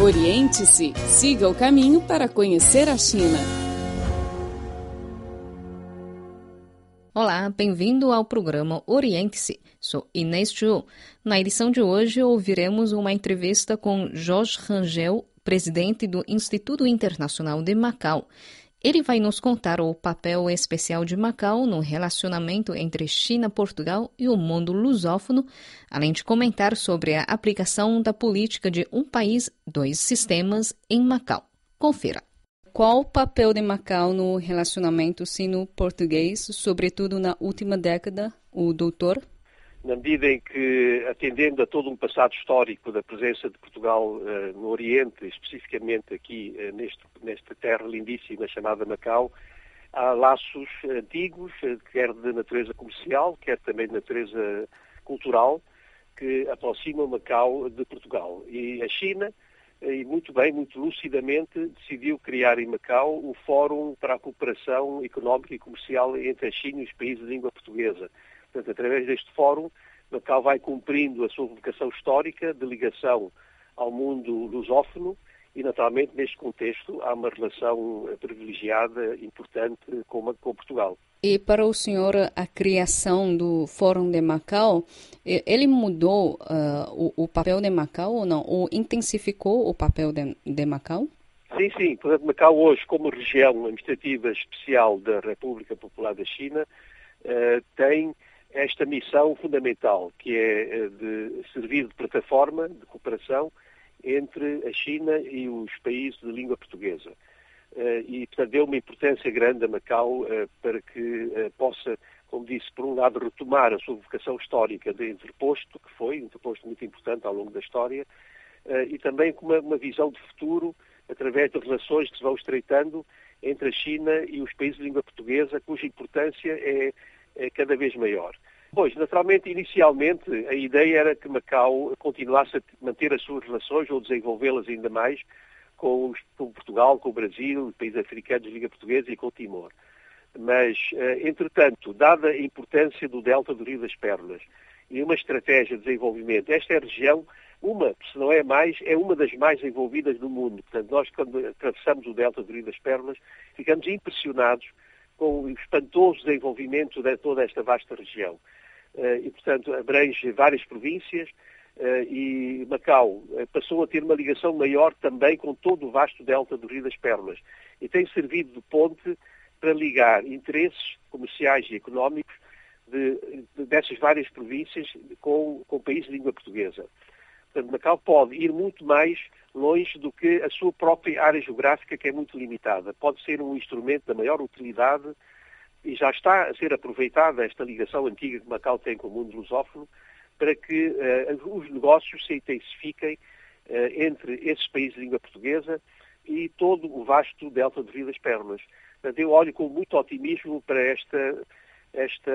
Oriente-se, siga o caminho para conhecer a China. Olá, bem-vindo ao programa Oriente-se. Sou Inês Chu. Na edição de hoje, ouviremos uma entrevista com Jorge Rangel, presidente do Instituto Internacional de Macau. Ele vai nos contar o papel especial de Macau no relacionamento entre China, Portugal e o mundo lusófono, além de comentar sobre a aplicação da política de um país, dois sistemas em Macau. Confira. Qual o papel de Macau no relacionamento sino-português, sobretudo na última década, o doutor? Na medida em que, atendendo a todo um passado histórico da presença de Portugal uh, no Oriente, especificamente aqui uh, neste, nesta terra lindíssima chamada Macau, há laços antigos, uh, quer de natureza comercial, quer também de natureza cultural, que aproximam Macau de Portugal. E a China, e muito bem, muito lucidamente, decidiu criar em Macau o Fórum para a Cooperação Económica e Comercial entre a China e os países de língua portuguesa Portanto, através deste fórum, Macau vai cumprindo a sua vocação histórica de ligação ao mundo lusófono e, naturalmente, neste contexto, há uma relação privilegiada, importante com, com Portugal. E para o senhor, a criação do Fórum de Macau, ele mudou uh, o, o, papel de Macau ou não? Ou intensificou o papel de, de Macau? Sim, sim. Portanto, Macau hoje, como região administrativa especial da República Popular da China, uh, tem esta missão fundamental, que é eh, de servir de plataforma de cooperação entre a China e os países de língua portuguesa. Eh, e, portanto, deu uma importância grande a Macau eh, para que possa, como disse, por um lado, retomar a sua vocação histórica de interposto, que foi um interposto muito importante ao longo da história, e também com uma, uma visão de futuro através de relações que se vão estreitando entre a China e os países de língua portuguesa, cuja importância é cada vez maior. Pois, naturalmente, inicialmente, a ideia era que Macau continuasse a manter as suas relações ou desenvolvê-las ainda mais com, Portugal, com o Brasil, países africanos, Liga Portuguesa e com Timor. Mas, eh, entretanto, dada a importância do delta do Rio das Pérolas e uma estratégia de desenvolvimento, esta é a região, uma, se não é mais, é uma das mais envolvidas do mundo. Portanto, nós, quando atravessamos o delta do Rio das Pérolas, ficamos impressionados com o espantoso desenvolvimento de toda esta vasta região. Eh, e, portanto, abrange várias províncias eh, e Macau eh, passou a ter uma ligação maior também com todo o vasto delta do Rio das Perlas e tem servido de ponte para ligar interesses comerciais e económicos de, de, dessas várias províncias com, com o país de língua portuguesa. Portanto, Macau pode ir muito mais longe do que a sua própria área geográfica, que é muito limitada. Pode ser um instrumento da maior utilidade e já está a ser aproveitada esta ligação antiga que Macau tem com o mundo lusófono para que uh, os negócios se intensifiquem uh, entre esses países de língua portuguesa e todo o vasto delta de Vilas Pernas. Portanto, eu olho com muito otimismo para esta, esta,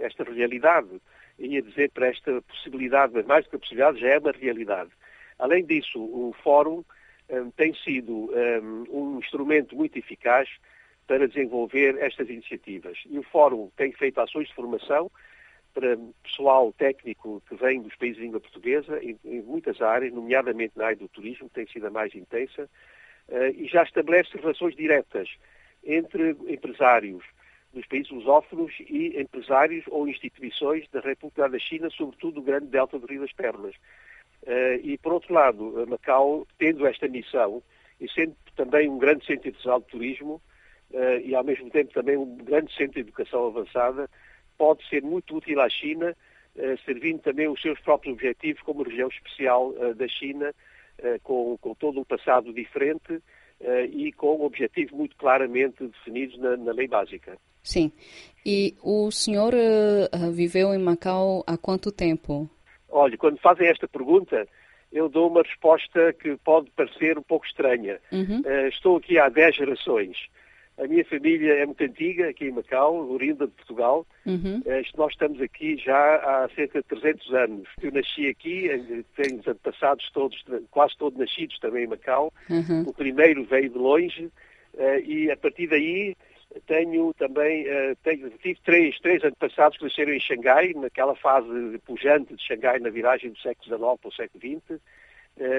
esta realidade ia dizer para esta possibilidade, mas mais do que a possibilidade, já é uma realidade. Além disso, o Fórum um, tem sido um, um instrumento muito eficaz para desenvolver estas iniciativas. E o Fórum tem feito ações de formação para pessoal técnico que vem dos países de língua portuguesa, em, em muitas áreas, nomeadamente na área do turismo, que tem sido a mais intensa, uh, e já estabelece relações diretas entre empresários, dos países lusófonos e empresários ou instituições da República da China, sobretudo do grande delta do Rio das Pernas. Uh, e, por outro lado, Macau, tendo esta missão e sendo também um grande centro internacional de turismo uh, e, ao mesmo tempo, também um grande centro de educação avançada, pode ser muito útil à China, uh, servindo também os seus próprios objetivos como região especial da China, com, com todo um passado diferente e com objetivos muito claramente definidos na, na lei básica. Sim. E o senhor uh, viveu em Macau há quanto tempo? Olha, quando fazem esta pergunta, eu dou uma resposta que pode parecer um pouco estranha. Uhum. Uh, estou aqui há 10 gerações. A minha família é muito antiga, aqui em Macau, orinda de Portugal. Uhum. Uh, nós estamos aqui já há cerca de 300 anos. Eu nasci aqui, tenho antepassados todos, quase todos nascidos também em Macau. Uhum. O primeiro veio de longe uh, e a partir daí tenho também, uh, tenho, tive três, três antepassados que nasceram em Xangai, naquela fase pujante de Xangai na viragem do século XIX para o século XX,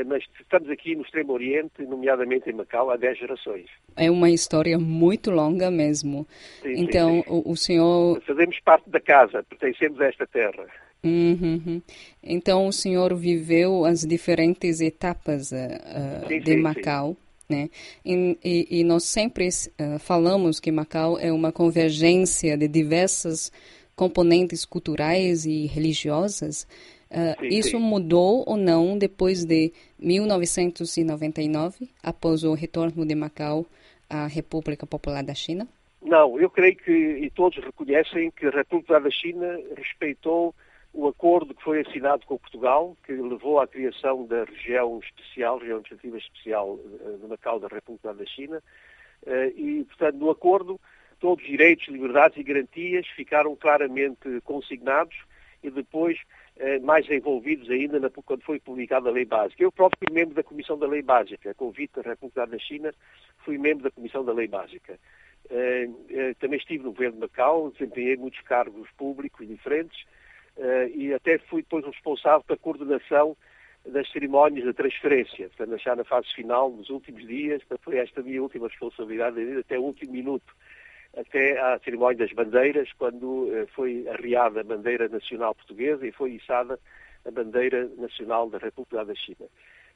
mas estamos aqui no Extremo Oriente, nomeadamente em Macau, há 10 gerações. É uma história muito longa mesmo. Sim, então, sim, sim. O, o, senhor... Fazemos parte da casa, pertencemos a esta terra. Uhum. Então, o senhor viveu as diferentes etapas uh, de Macau. Né? E, e, e, nós sempre uh, falamos que Macau é uma convergência de diversas componentes culturais e religiosas. Uh, sim, isso sim. mudou ou não depois de 1999, após o retorno de Macau à República Popular da China? Não, eu creio que, e todos reconhecem, que a República da China respeitou o acordo que foi assinado com Portugal, que levou à criação da região especial, região administrativa especial eh, de Macau da República da China, eh, e, portanto, no acordo, todos os direitos, liberdades e garantias ficaram claramente consignados e depois eh, mais envolvidos ainda na, quando foi publicada a Lei Básica. Eu próprio fui membro da Comissão da Lei Básica, convite da República da China, fui membro da Comissão da Lei Básica. Também estive no governo de Macau, desempenhei muitos cargos públicos diferentes, e até fui depois o responsável pela coordenação das cerimónias de transferência, portanto, já na fase final, nos últimos dias, foi esta a minha última responsabilidade, até o último minuto, até à cerimónia das bandeiras, quando uh, foi arriada a bandeira nacional portuguesa e foi içada a bandeira nacional da República da China.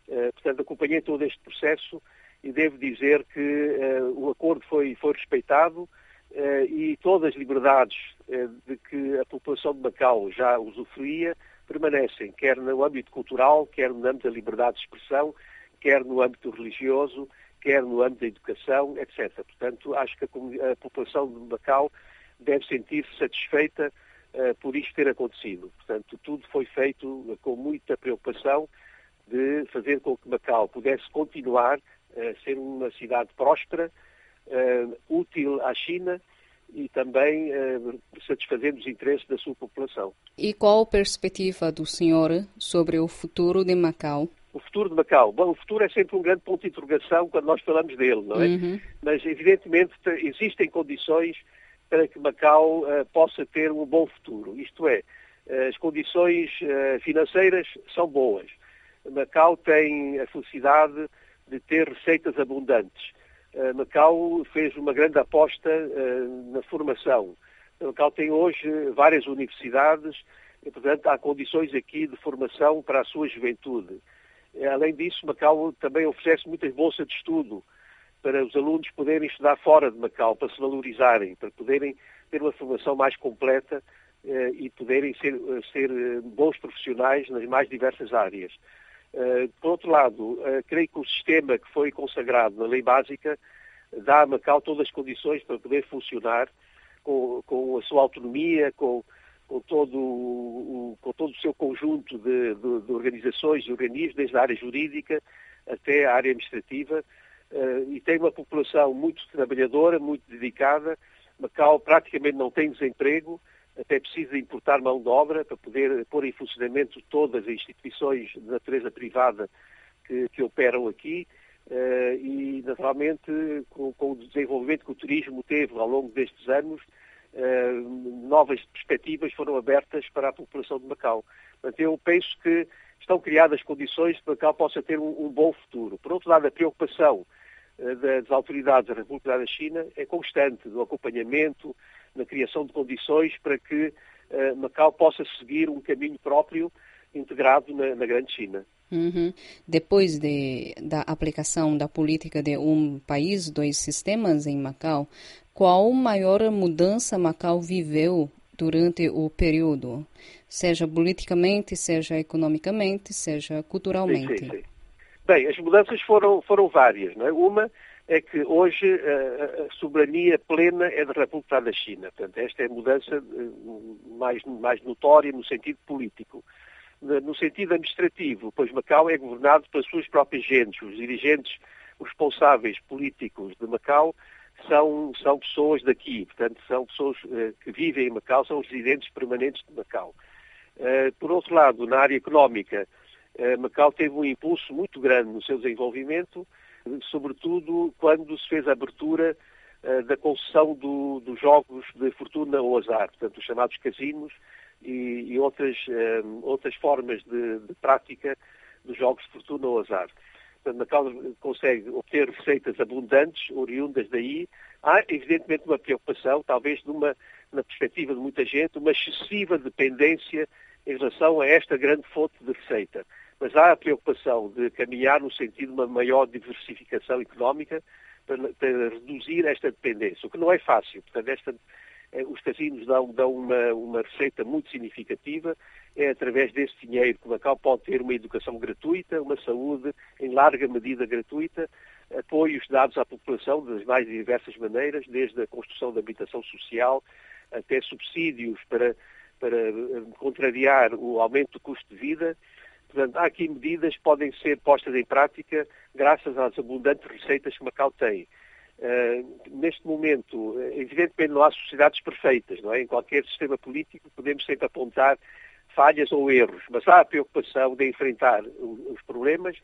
Uh, portanto, acompanhei todo este processo e devo dizer que o acordo foi, foi respeitado, eh, e todas as liberdades eh, de que a população de Macau já usufruía permanecem, quer no âmbito cultural, quer no âmbito da liberdade de expressão, quer no âmbito religioso, quer no âmbito da educação, etc. Portanto, acho que a, a população de Macau deve sentir-se satisfeita uh, por isto ter acontecido. Portanto, tudo foi feito com muita preocupação de fazer com que Macau pudesse continuar a ser uma cidade próspera, uh, útil à China e também uh, satisfazendo os interesses da sua população. E qual a perspectiva do senhor sobre o futuro de Macau? O futuro de Macau? Bom, o futuro é sempre um grande ponto de interrogação quando nós falamos dele, não é? Uhum. Mas, evidentemente, existem condições para que Macau uh, possa ter um bom futuro. Isto é, as condições uh, financeiras são boas. Macau tem a felicidade de ter receitas abundantes. Eh, Macau fez uma grande aposta eh, na formação. Macau tem hoje várias universidades e, portanto, há condições aqui de formação para a sua juventude. Eh, além disso, Macau também oferece muitas bolsas de estudo para os alunos poderem estudar fora de Macau, para se valorizarem, para poderem ter uma formação mais completa e poderem ser, ser bons profissionais nas mais diversas áreas. Eh, por outro lado, uh, creio que o sistema que foi consagrado na lei básica dá a Macau todas as condições para poder funcionar com, com a sua autonomia, com, com, todo o, com todo o seu conjunto de, de, de organizações e organismos, desde a área jurídica até a área administrativa, uh, e tem uma população muito trabalhadora, muito dedicada. Macau praticamente não tem desemprego, até precisa importar mão de obra para poder pôr em funcionamento todas as instituições de natureza privada que, que operam aqui uh, e, naturalmente, com, com, o desenvolvimento que o turismo teve ao longo destes anos, uh, novas perspectivas foram abertas para a população de Macau. Portanto, eu penso que estão criadas condições para que Macau possa ter um, um bom futuro. Por outro lado, a preocupação uh, das autoridades da República da China é constante, do acompanhamento, na criação de condições para que uh, Macau possa seguir um caminho próprio integrado na, na Grande China. Uhum. Depois de, da aplicação da política de um país, dois sistemas em Macau, qual maior mudança Macau viveu durante o período, seja politicamente, seja economicamente, seja culturalmente? Sim, sim, sim. Bem, as mudanças foram, foram várias. Não é? Uma é que hoje a, soberania plena é da República da China. Portanto, esta é a mudança eh, mais, mais notória no sentido político. No sentido administrativo, pois Macau é governado pelas suas próprias gentes. Os dirigentes, responsáveis políticos de Macau são, são pessoas daqui, portanto, são pessoas que vivem em Macau, são os residentes permanentes de Macau. Por outro lado, na área económica, Macau teve um impulso muito grande no seu desenvolvimento, sobretudo quando se fez a abertura uh, da concessão do, dos jogos de fortuna ou azar, portanto, os chamados casinos e, e outras, uh, outras formas de, de prática dos jogos de fortuna ou azar. Portanto, Macau consegue obter receitas abundantes, oriundas daí. Há, evidentemente, uma preocupação, talvez numa, na perspectiva de muita gente, uma excessiva dependência em relação a esta grande fonte de receita. Mas há a preocupação de caminhar no sentido de uma maior diversificação económica para, para reduzir esta dependência, o que não é fácil. Portanto, esta, eh, os casinos dão, dão uma, uma, receita muito significativa. É através desse dinheiro que o Macau pode ter uma educação gratuita, uma saúde em larga medida gratuita, apoios dados à população das mais diversas maneiras, desde a construção de habitação social até subsídios para, para eh, contrariar o aumento do custo de vida. Portanto, há aqui medidas que podem ser postas em prática graças às abundantes receitas que Macau tem. Uh, neste momento, evidentemente não há sociedades perfeitas, não é? Em qualquer sistema político podemos sempre apontar falhas ou erros, mas há a preocupação de enfrentar os problemas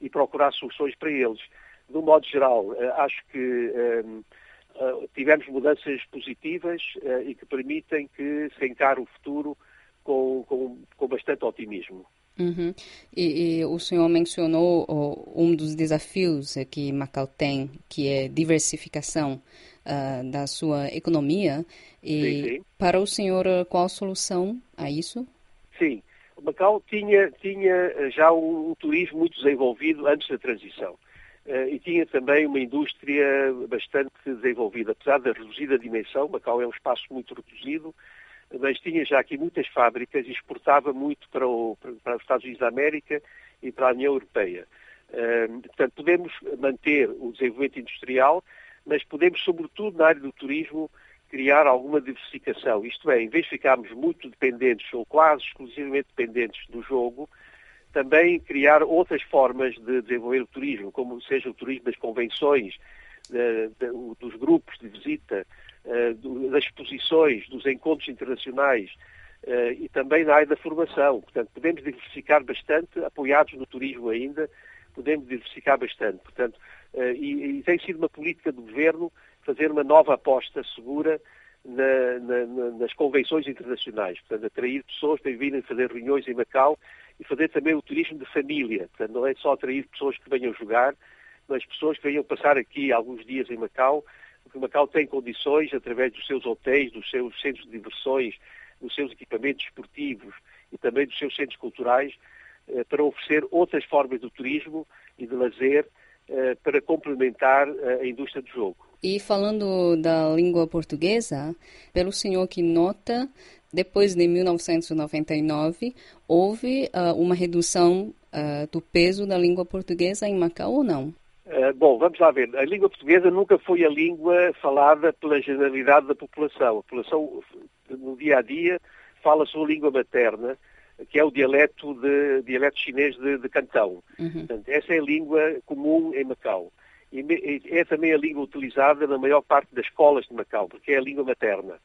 e procurar soluções para eles. De um modo geral, uh, acho que uh, tivemos mudanças positivas e que permitem que se encare o futuro com, com, com bastante otimismo. Uhum. E, e, o senhor mencionou oh, um dos desafios que Macau tem, que é diversificação uh, da sua economia. E sim, sim. para o senhor, qual a solução a isso? Sim, Macau tinha, tinha já um, um turismo muito desenvolvido antes da transição. Uh, e tinha também uma indústria bastante desenvolvida. Apesar da reduzida dimensão, Macau é um espaço muito reduzido, mas tinha já aqui muitas fábricas e exportava muito para, o, para os Estados Unidos da América e para a União Europeia. Portanto, podemos manter o desenvolvimento industrial, mas podemos, sobretudo na área do turismo, criar alguma diversificação. Isto é, em vez de ficarmos muito dependentes ou quase exclusivamente dependentes do jogo, também criar outras formas de desenvolver o turismo, como seja o turismo das convenções, dos grupos de visita, das exposições, dos encontros internacionais eh, e também na área da formação. Portanto, podemos diversificar bastante, apoiados no turismo ainda, podemos diversificar bastante. Portanto, eh, e, e tem sido uma política do governo fazer uma nova aposta segura na, na, nas convenções internacionais, portanto, atrair pessoas para virem fazer reuniões em Macau e fazer também o turismo de família. Portanto, não é só atrair pessoas que venham jogar, mas pessoas que venham passar aqui alguns dias em Macau porque Macau tem condições, através dos seus hotéis, dos seus centros de diversões, dos seus equipamentos esportivos e também dos seus centros culturais, eh, para oferecer outras formas de turismo e de lazer eh, para complementar eh, a indústria do jogo. E falando da língua portuguesa, pelo senhor que nota, depois de 1999, houve uma redução do peso da língua portuguesa em Macau ou não? Eh, bom, vamos lá ver. A língua portuguesa nunca foi a língua falada pela generalidade da população. A população, no dia a dia, fala a sua língua materna, que é o dialeto, de, dialeto chinês de, de Cantão. Uhum. Portanto, essa é a língua comum em Macau. E é também a língua utilizada na maior parte das escolas de Macau, porque é a língua materna.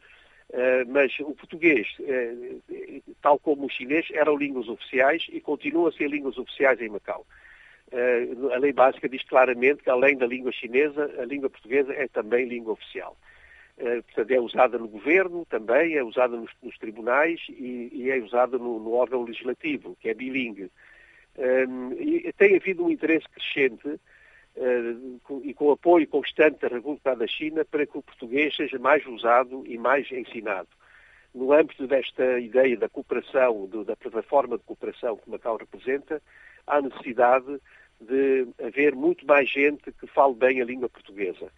Uh, mas o português, uh, tal como o chinês, eram línguas oficiais e continuam a ser línguas oficiais em Macau. Eh, a lei básica diz claramente que, além da língua chinesa, a língua portuguesa é também língua oficial. Eh, portanto, é usada no governo também, é usada nos, nos tribunais e, e, é usada no, no, órgão legislativo, que é bilingue. Um, e tem havido um interesse crescente com, e com apoio constante da República da China para que o português seja mais usado e mais ensinado. No âmbito desta ideia da cooperação, da plataforma de cooperação que Macau representa, há necessidade de haver muito mais gente que fale bem a língua portuguesa.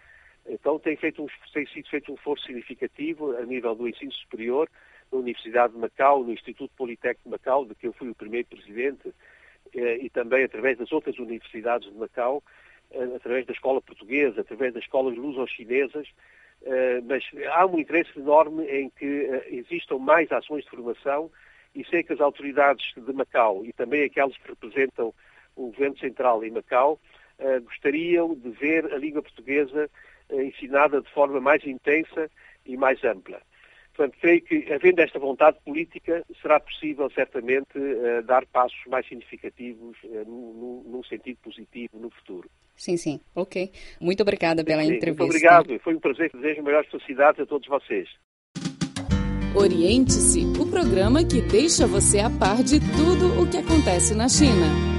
Então tem, feito um, tem sido feito um esforço significativo a nível do ensino superior, na Universidade de Macau, no Instituto Politécnico de Macau, de que eu fui o primeiro presidente, eh, e também através das outras universidades de Macau, eh, através da escola portuguesa, através das escolas luso-chinesas, eh, mas há um interesse enorme em que existam mais ações de formação e sei que as autoridades de Macau e também aquelas que representam o governo central em Macau uh, gostariam de ver a língua portuguesa uh, ensinada de forma mais intensa e mais ampla. Portanto, creio que, havendo esta vontade política, será possível, certamente, uh, dar passos mais significativos num, num, sentido positivo no futuro. Sim, sim. Ok. Muito obrigada pela sim, entrevista. Muito obrigado. Foi um prazer. Desejo melhores felicidades a todos vocês. Oriente-se, o programa que deixa você a par de tudo o que acontece na China.